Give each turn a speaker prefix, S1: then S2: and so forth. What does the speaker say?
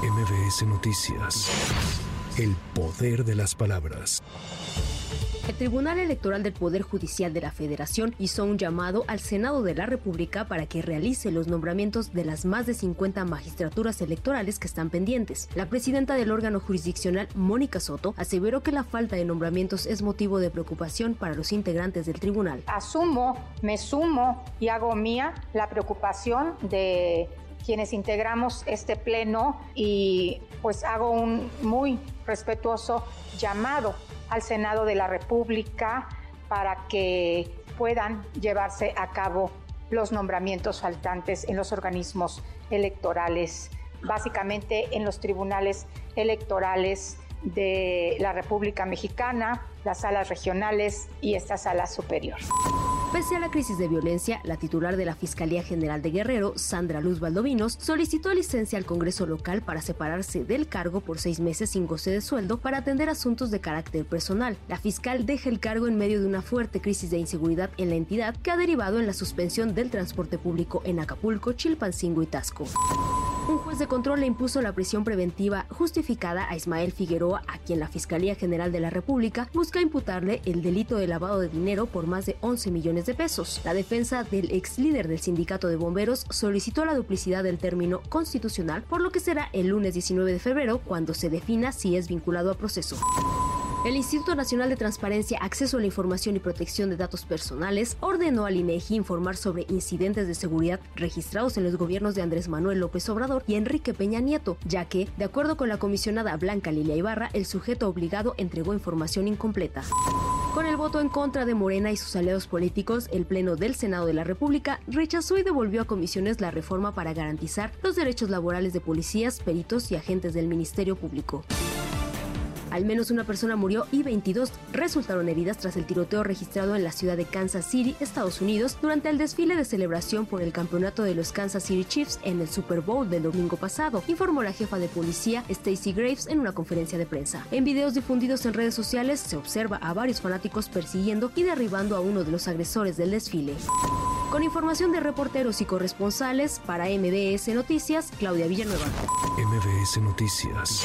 S1: MBS Noticias. El poder de las palabras.
S2: El Tribunal Electoral del Poder Judicial de la Federación hizo un llamado al Senado de la República para que realice los nombramientos de las más de 50 magistraturas electorales que están pendientes. La presidenta del órgano jurisdiccional, Mónica Soto, aseveró que la falta de nombramientos es motivo de preocupación para los integrantes del tribunal.
S3: Asumo, me sumo y hago mía la preocupación de quienes integramos este pleno y pues hago un muy respetuoso llamado al Senado de la República para que puedan llevarse a cabo los nombramientos faltantes en los organismos electorales, básicamente en los tribunales electorales de la República Mexicana, las salas regionales y esta sala superior.
S2: Pese a la crisis de violencia, la titular de la Fiscalía General de Guerrero, Sandra Luz Valdovinos, solicitó licencia al Congreso local para separarse del cargo por seis meses sin goce de sueldo para atender asuntos de carácter personal. La fiscal deja el cargo en medio de una fuerte crisis de inseguridad en la entidad que ha derivado en la suspensión del transporte público en Acapulco, Chilpancingo y Tasco. Un juez de control le impuso la prisión preventiva justificada a Ismael Figueroa, a quien la Fiscalía General de la República busca imputarle el delito de lavado de dinero por más de 11 millones de pesos. La defensa del ex líder del sindicato de bomberos solicitó la duplicidad del término constitucional, por lo que será el lunes 19 de febrero cuando se defina si es vinculado a proceso. El Instituto Nacional de Transparencia, Acceso a la Información y Protección de Datos Personales ordenó al INEGI informar sobre incidentes de seguridad registrados en los gobiernos de Andrés Manuel López Obrador y Enrique Peña Nieto, ya que, de acuerdo con la comisionada Blanca Lilia Ibarra, el sujeto obligado entregó información incompleta. Con el voto en contra de Morena y sus aliados políticos, el Pleno del Senado de la República rechazó y devolvió a comisiones la reforma para garantizar los derechos laborales de policías, peritos y agentes del Ministerio Público. Al menos una persona murió y 22 resultaron heridas tras el tiroteo registrado en la ciudad de Kansas City, Estados Unidos, durante el desfile de celebración por el campeonato de los Kansas City Chiefs en el Super Bowl del domingo pasado, informó la jefa de policía Stacy Graves en una conferencia de prensa. En videos difundidos en redes sociales se observa a varios fanáticos persiguiendo y derribando a uno de los agresores del desfile. Con información de reporteros y corresponsales para MBS Noticias, Claudia Villanueva.
S1: MBS Noticias.